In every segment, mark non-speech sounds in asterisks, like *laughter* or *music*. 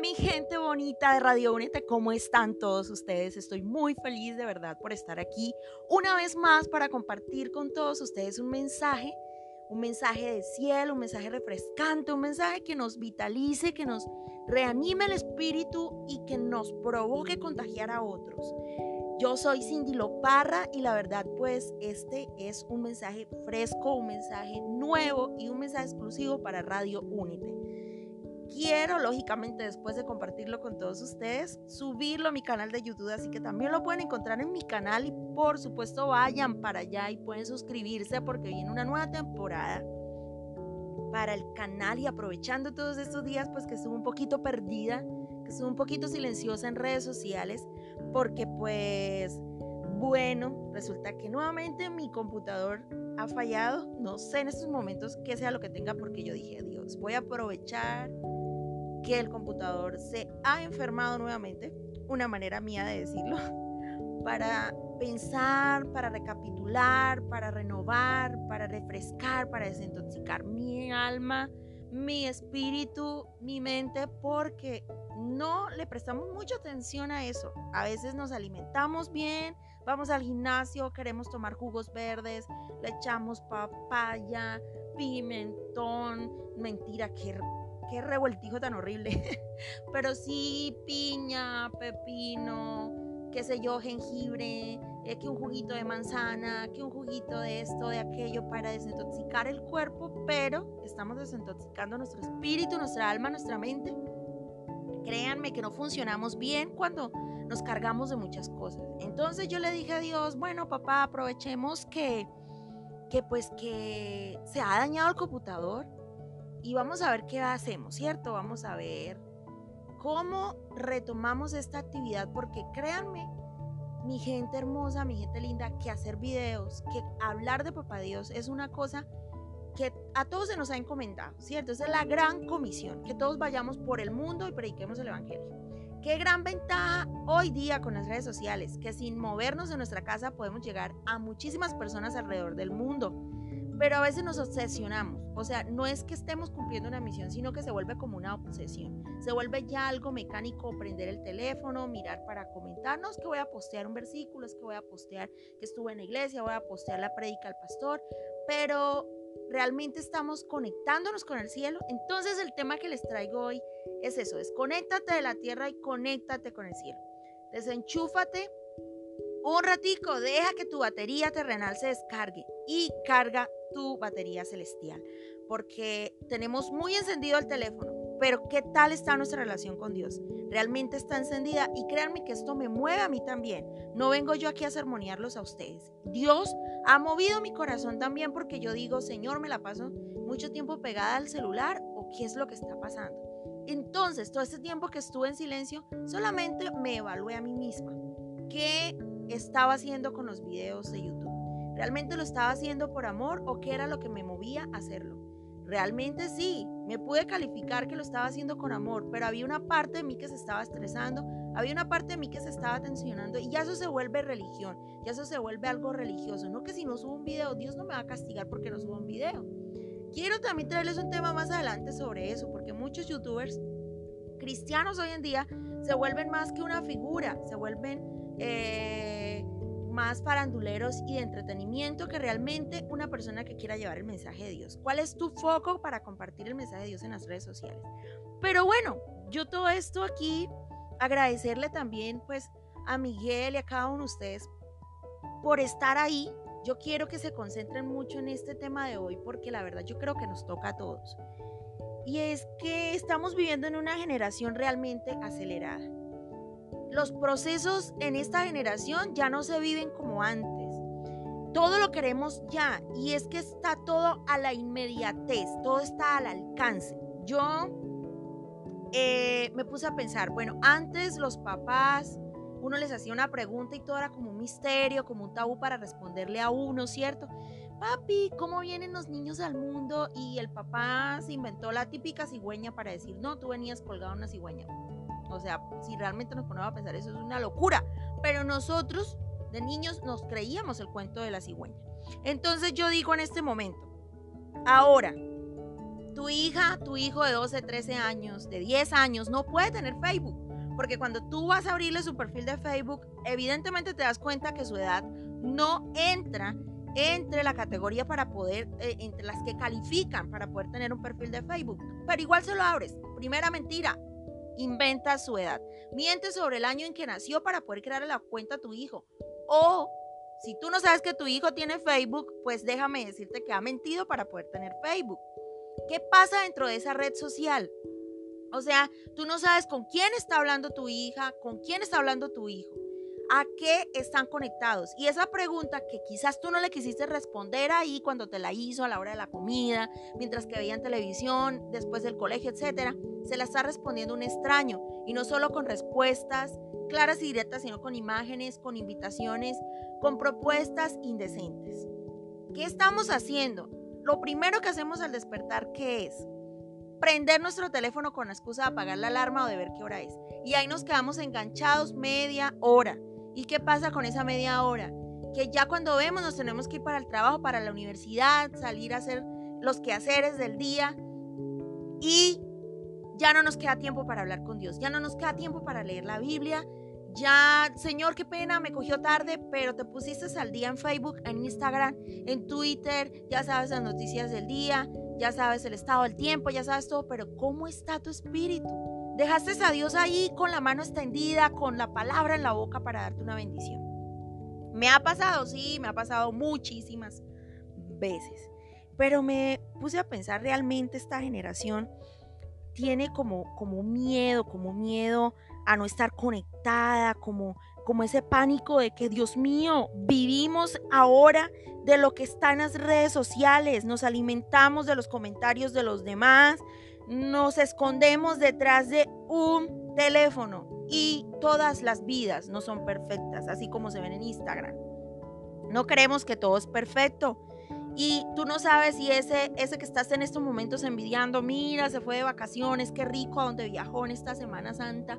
Mi gente bonita de Radio Únete, ¿cómo están todos ustedes? Estoy muy feliz de verdad por estar aquí una vez más para compartir con todos ustedes un mensaje, un mensaje de cielo, un mensaje refrescante, un mensaje que nos vitalice, que nos reanime el espíritu y que nos provoque contagiar a otros. Yo soy Cindy Loparra y la verdad pues este es un mensaje fresco, un mensaje nuevo y un mensaje exclusivo para Radio Únete quiero, lógicamente, después de compartirlo con todos ustedes, subirlo a mi canal de YouTube, así que también lo pueden encontrar en mi canal y por supuesto vayan para allá y pueden suscribirse porque viene una nueva temporada para el canal y aprovechando todos estos días, pues que estuve un poquito perdida, que estuve un poquito silenciosa en redes sociales, porque pues, bueno, resulta que nuevamente mi computador ha fallado, no sé en estos momentos qué sea lo que tenga, porque yo dije, Dios, voy a aprovechar que el computador se ha enfermado nuevamente, una manera mía de decirlo, *laughs* para pensar, para recapitular, para renovar, para refrescar, para desintoxicar mi alma, mi espíritu, mi mente, porque no le prestamos mucha atención a eso. A veces nos alimentamos bien, vamos al gimnasio, queremos tomar jugos verdes, le echamos papaya, pimentón, mentira, qué qué revueltijo tan horrible. *laughs* Pero sí, piña, pepino, qué sé yo, jengibre, eh, que un juguito de manzana, que un juguito de esto, de aquello, para desintoxicar el cuerpo, pero estamos desintoxicando nuestro espíritu, nuestra alma, nuestra mente. Créanme que no funcionamos bien cuando nos cargamos de muchas cosas. Entonces yo le dije a Dios, bueno papá, aprovechemos que, que pues que se ha dañado el computador y vamos a ver qué hacemos, ¿cierto? Vamos a ver cómo retomamos esta actividad, porque créanme, mi gente hermosa, mi gente linda, que hacer videos, que hablar de Papá Dios es una cosa que a todos se nos ha encomendado, ¿cierto? Esa es la gran comisión, que todos vayamos por el mundo y prediquemos el Evangelio. Qué gran ventaja hoy día con las redes sociales, que sin movernos de nuestra casa podemos llegar a muchísimas personas alrededor del mundo pero a veces nos obsesionamos. O sea, no es que estemos cumpliendo una misión, sino que se vuelve como una obsesión. Se vuelve ya algo mecánico, prender el teléfono, mirar para comentarnos que voy a postear un versículo, es que voy a postear que estuve en la iglesia, voy a postear la predica al pastor, pero realmente estamos conectándonos con el cielo. Entonces el tema que les traigo hoy es eso, desconéctate de la tierra y conéctate con el cielo. Desenchúfate un ratico, deja que tu batería terrenal se descargue y carga tu batería celestial, porque tenemos muy encendido el teléfono, pero ¿qué tal está nuestra relación con Dios? Realmente está encendida y créanme que esto me mueve a mí también. No vengo yo aquí a sermonearlos a ustedes. Dios ha movido mi corazón también porque yo digo, Señor, me la paso mucho tiempo pegada al celular o qué es lo que está pasando. Entonces, todo este tiempo que estuve en silencio, solamente me evalué a mí misma. ¿Qué estaba haciendo con los videos de YouTube? ¿Realmente lo estaba haciendo por amor o qué era lo que me movía a hacerlo? Realmente sí, me pude calificar que lo estaba haciendo con amor, pero había una parte de mí que se estaba estresando, había una parte de mí que se estaba tensionando y ya eso se vuelve religión, ya eso se vuelve algo religioso. No que si no subo un video, Dios no me va a castigar porque no subo un video. Quiero también traerles un tema más adelante sobre eso, porque muchos youtubers cristianos hoy en día se vuelven más que una figura, se vuelven... Eh, más faranduleros y de entretenimiento que realmente una persona que quiera llevar el mensaje de Dios. ¿Cuál es tu foco para compartir el mensaje de Dios en las redes sociales? Pero bueno, yo todo esto aquí, agradecerle también pues a Miguel y a cada uno de ustedes por estar ahí. Yo quiero que se concentren mucho en este tema de hoy porque la verdad yo creo que nos toca a todos. Y es que estamos viviendo en una generación realmente acelerada los procesos en esta generación ya no se viven como antes. Todo lo queremos ya y es que está todo a la inmediatez, todo está al alcance. Yo eh, me puse a pensar, bueno, antes los papás, uno les hacía una pregunta y todo era como un misterio, como un tabú para responderle a uno, ¿cierto? Papi, ¿cómo vienen los niños al mundo? Y el papá se inventó la típica cigüeña para decir, no, tú venías colgado una cigüeña. O sea, si realmente nos ponemos a pensar, eso es una locura. Pero nosotros, de niños, nos creíamos el cuento de la cigüeña. Entonces yo digo en este momento, ahora, tu hija, tu hijo de 12, 13 años, de 10 años, no puede tener Facebook. Porque cuando tú vas a abrirle su perfil de Facebook, evidentemente te das cuenta que su edad no entra entre la categoría para poder, eh, entre las que califican para poder tener un perfil de Facebook. Pero igual se lo abres. Primera mentira, inventa su edad. Miente sobre el año en que nació para poder crear la cuenta a tu hijo. O si tú no sabes que tu hijo tiene Facebook, pues déjame decirte que ha mentido para poder tener Facebook. ¿Qué pasa dentro de esa red social? O sea, tú no sabes con quién está hablando tu hija, con quién está hablando tu hijo a qué están conectados. Y esa pregunta que quizás tú no le quisiste responder ahí cuando te la hizo a la hora de la comida, mientras que veían televisión, después del colegio, etcétera, se la está respondiendo un extraño. Y no solo con respuestas claras y directas, sino con imágenes, con invitaciones, con propuestas indecentes. ¿Qué estamos haciendo? Lo primero que hacemos al despertar, ¿qué es? Prender nuestro teléfono con la excusa de apagar la alarma o de ver qué hora es. Y ahí nos quedamos enganchados media hora. ¿Y qué pasa con esa media hora? Que ya cuando vemos nos tenemos que ir para el trabajo, para la universidad, salir a hacer los quehaceres del día y ya no nos queda tiempo para hablar con Dios, ya no nos queda tiempo para leer la Biblia. Ya, Señor, qué pena, me cogió tarde, pero te pusiste al día en Facebook, en Instagram, en Twitter, ya sabes las noticias del día, ya sabes el estado del tiempo, ya sabes todo, pero ¿cómo está tu espíritu? Dejaste a Dios ahí con la mano extendida, con la palabra en la boca para darte una bendición. Me ha pasado, sí, me ha pasado muchísimas veces. Pero me puse a pensar realmente esta generación tiene como, como miedo, como miedo a no estar conectada, como, como ese pánico de que, Dios mío, vivimos ahora de lo que está en las redes sociales, nos alimentamos de los comentarios de los demás, nos escondemos detrás de un teléfono y todas las vidas no son perfectas, así como se ven en Instagram. No creemos que todo es perfecto. Y tú no sabes si ese, ese que estás en estos momentos envidiando, mira, se fue de vacaciones, qué rico a donde viajó en esta Semana Santa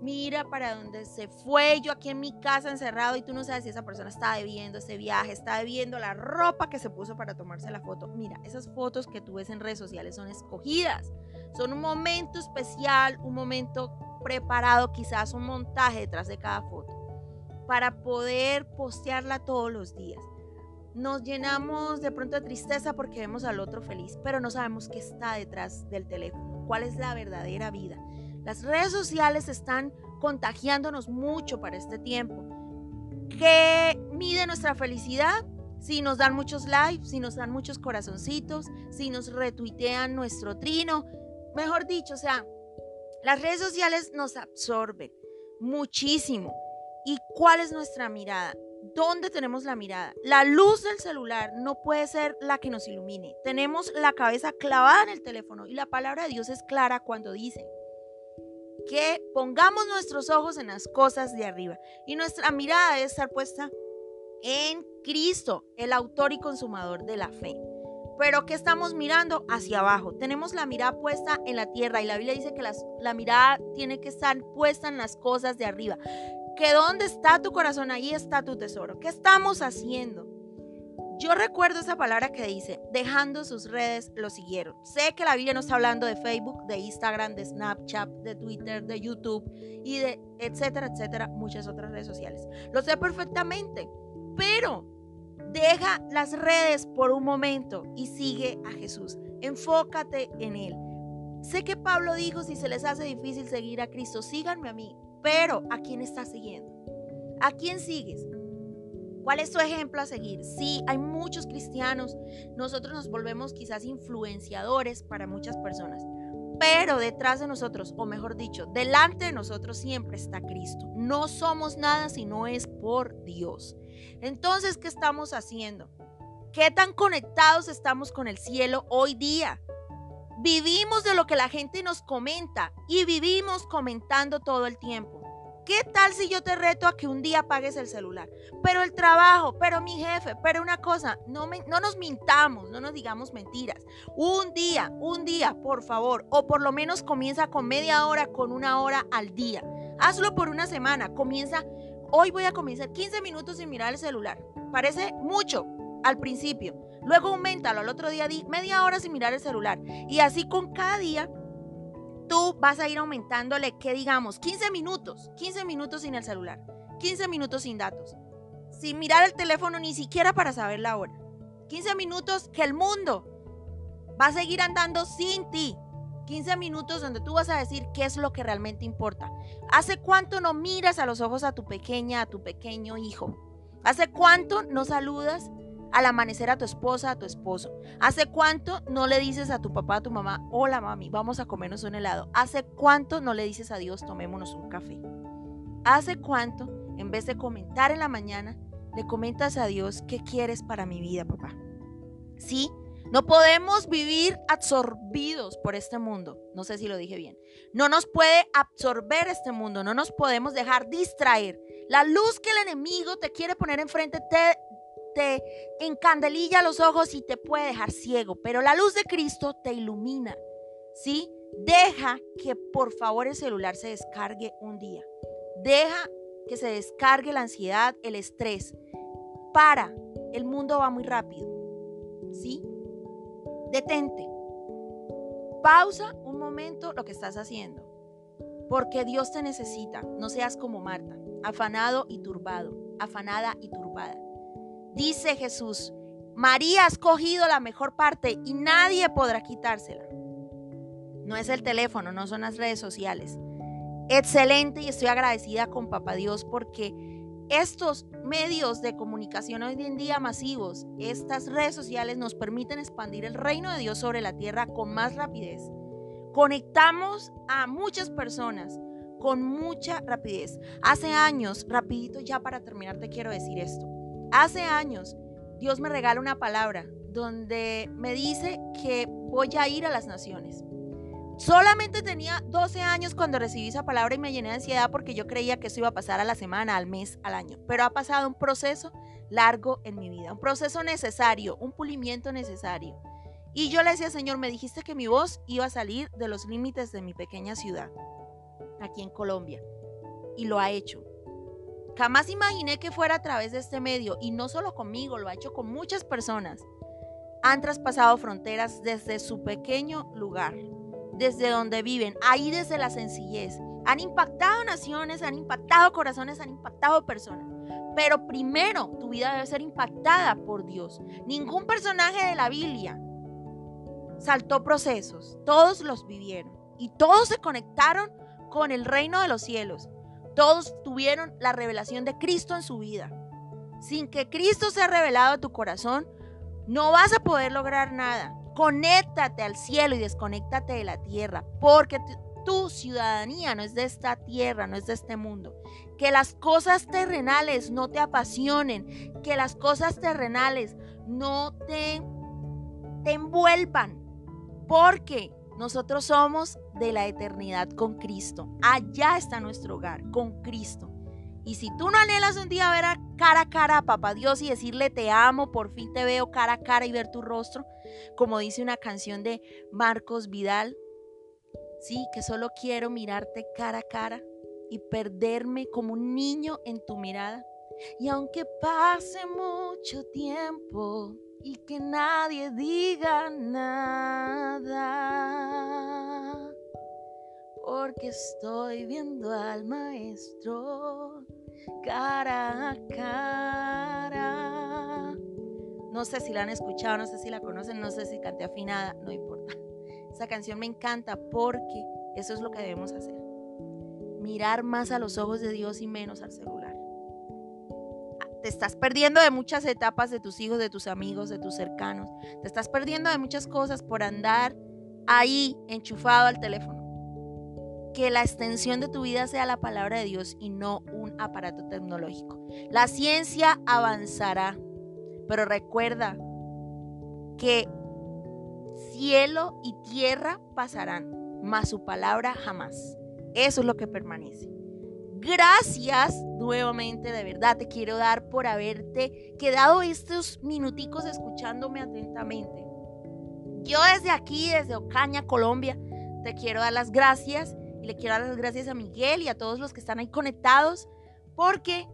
mira para dónde se fue, yo aquí en mi casa encerrado y tú no sabes si esa persona está debiendo ese viaje, está debiendo la ropa que se puso para tomarse la foto. Mira, esas fotos que tú ves en redes sociales son escogidas, son un momento especial, un momento preparado, quizás un montaje detrás de cada foto, para poder postearla todos los días. Nos llenamos de pronto de tristeza porque vemos al otro feliz, pero no sabemos qué está detrás del teléfono, cuál es la verdadera vida. Las redes sociales están contagiándonos mucho para este tiempo. ¿Qué mide nuestra felicidad? Si nos dan muchos likes, si nos dan muchos corazoncitos, si nos retuitean nuestro trino. Mejor dicho, o sea, las redes sociales nos absorben muchísimo. ¿Y cuál es nuestra mirada? ¿Dónde tenemos la mirada? La luz del celular no puede ser la que nos ilumine. Tenemos la cabeza clavada en el teléfono y la palabra de Dios es clara cuando dice, que pongamos nuestros ojos en las cosas de arriba y nuestra mirada debe estar puesta en Cristo, el autor y consumador de la fe. Pero ¿qué estamos mirando? Hacia abajo. Tenemos la mirada puesta en la tierra y la Biblia dice que la mirada tiene que estar puesta en las cosas de arriba. Que donde está tu corazón, ahí está tu tesoro. ¿Qué estamos haciendo? Yo recuerdo esa palabra que dice, dejando sus redes, lo siguieron. Sé que la Biblia no está hablando de Facebook, de Instagram, de Snapchat, de Twitter, de YouTube y de etcétera, etcétera, muchas otras redes sociales. Lo sé perfectamente, pero deja las redes por un momento y sigue a Jesús. Enfócate en Él. Sé que Pablo dijo, si se les hace difícil seguir a Cristo, síganme a mí, pero ¿a quién estás siguiendo? ¿A quién sigues? ¿Cuál es tu ejemplo a seguir? Sí, hay muchos cristianos. Nosotros nos volvemos quizás influenciadores para muchas personas. Pero detrás de nosotros, o mejor dicho, delante de nosotros siempre está Cristo. No somos nada si no es por Dios. Entonces, ¿qué estamos haciendo? ¿Qué tan conectados estamos con el cielo hoy día? Vivimos de lo que la gente nos comenta y vivimos comentando todo el tiempo. ¿Qué tal si yo te reto a que un día pagues el celular? Pero el trabajo, pero mi jefe, pero una cosa, no, no nos mintamos, no nos digamos mentiras. Un día, un día, por favor, o por lo menos comienza con media hora, con una hora al día. Hazlo por una semana, comienza, hoy voy a comenzar 15 minutos sin mirar el celular. Parece mucho al principio. Luego aumentalo, al otro día di media hora sin mirar el celular. Y así con cada día tú vas a ir aumentándole, que digamos, 15 minutos, 15 minutos sin el celular, 15 minutos sin datos, sin mirar el teléfono ni siquiera para saber la hora. 15 minutos que el mundo va a seguir andando sin ti. 15 minutos donde tú vas a decir qué es lo que realmente importa. ¿Hace cuánto no miras a los ojos a tu pequeña, a tu pequeño hijo? ¿Hace cuánto no saludas al amanecer a tu esposa, a tu esposo? ¿Hace cuánto no le dices a tu papá, a tu mamá, hola mami, vamos a comernos un helado? ¿Hace cuánto no le dices a Dios, tomémonos un café? ¿Hace cuánto, en vez de comentar en la mañana, le comentas a Dios qué quieres para mi vida, papá? ¿Sí? No podemos vivir absorbidos por este mundo. No sé si lo dije bien. No nos puede absorber este mundo. No nos podemos dejar distraer. La luz que el enemigo te quiere poner enfrente te, te encandelilla los ojos y te puede dejar ciego. Pero la luz de Cristo te ilumina. ¿Sí? Deja que por favor el celular se descargue un día. Deja que se descargue la ansiedad, el estrés. Para. El mundo va muy rápido. ¿Sí? Detente. Pausa un momento lo que estás haciendo. Porque Dios te necesita. No seas como Marta, afanado y turbado, afanada y turbada. Dice Jesús, María ha escogido la mejor parte y nadie podrá quitársela. No es el teléfono, no son las redes sociales. Excelente y estoy agradecida con Papá Dios porque estos medios de comunicación hoy en día masivos, estas redes sociales nos permiten expandir el reino de Dios sobre la tierra con más rapidez. Conectamos a muchas personas con mucha rapidez. Hace años, rapidito ya para terminar te quiero decir esto. Hace años Dios me regala una palabra donde me dice que voy a ir a las naciones. Solamente tenía 12 años cuando recibí esa palabra y me llené de ansiedad porque yo creía que eso iba a pasar a la semana, al mes, al año. Pero ha pasado un proceso largo en mi vida, un proceso necesario, un pulimiento necesario. Y yo le decía, Señor, me dijiste que mi voz iba a salir de los límites de mi pequeña ciudad, aquí en Colombia. Y lo ha hecho. Jamás imaginé que fuera a través de este medio, y no solo conmigo, lo ha hecho con muchas personas. Han traspasado fronteras desde su pequeño lugar desde donde viven, ahí desde la sencillez. Han impactado naciones, han impactado corazones, han impactado personas. Pero primero tu vida debe ser impactada por Dios. Ningún personaje de la Biblia saltó procesos, todos los vivieron y todos se conectaron con el reino de los cielos. Todos tuvieron la revelación de Cristo en su vida. Sin que Cristo sea revelado a tu corazón, no vas a poder lograr nada. Conéctate al cielo y desconéctate de la tierra, porque tu ciudadanía no es de esta tierra, no es de este mundo. Que las cosas terrenales no te apasionen, que las cosas terrenales no te, te envuelvan, porque nosotros somos de la eternidad con Cristo. Allá está nuestro hogar, con Cristo. Y si tú no anhelas un día ver a cara a cara a Papá Dios y decirle te amo, por fin te veo cara a cara y ver tu rostro, como dice una canción de Marcos Vidal, sí, que solo quiero mirarte cara a cara y perderme como un niño en tu mirada. Y aunque pase mucho tiempo y que nadie diga nada, porque estoy viendo al maestro cara a cara. No sé si la han escuchado, no sé si la conocen, no sé si canté afinada, no importa. Esa canción me encanta porque eso es lo que debemos hacer. Mirar más a los ojos de Dios y menos al celular. Te estás perdiendo de muchas etapas de tus hijos, de tus amigos, de tus cercanos. Te estás perdiendo de muchas cosas por andar ahí enchufado al teléfono que la extensión de tu vida sea la palabra de Dios y no un aparato tecnológico. La ciencia avanzará, pero recuerda que cielo y tierra pasarán, mas su palabra jamás. Eso es lo que permanece. Gracias nuevamente, de verdad te quiero dar por haberte quedado estos minuticos escuchándome atentamente. Yo desde aquí, desde Ocaña, Colombia, te quiero dar las gracias le quiero dar las gracias a Miguel y a todos los que están ahí conectados, porque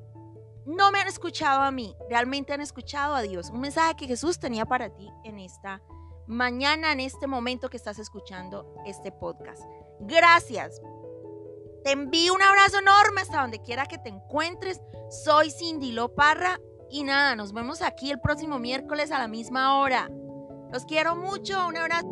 no me han escuchado a mí, realmente han escuchado a Dios. Un mensaje que Jesús tenía para ti en esta mañana, en este momento que estás escuchando este podcast. Gracias. Te envío un abrazo enorme hasta donde quiera que te encuentres. Soy Cindy Loparra y nada, nos vemos aquí el próximo miércoles a la misma hora. Los quiero mucho, un abrazo.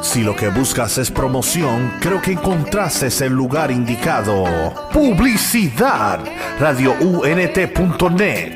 Si lo que buscas es promoción, creo que encontraste el lugar indicado. Publicidad. RadioUNT.net.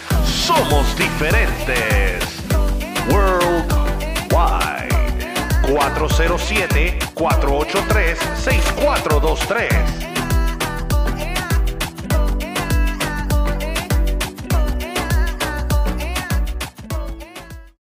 Somos diferentes. Worldwide. 407-483-6423.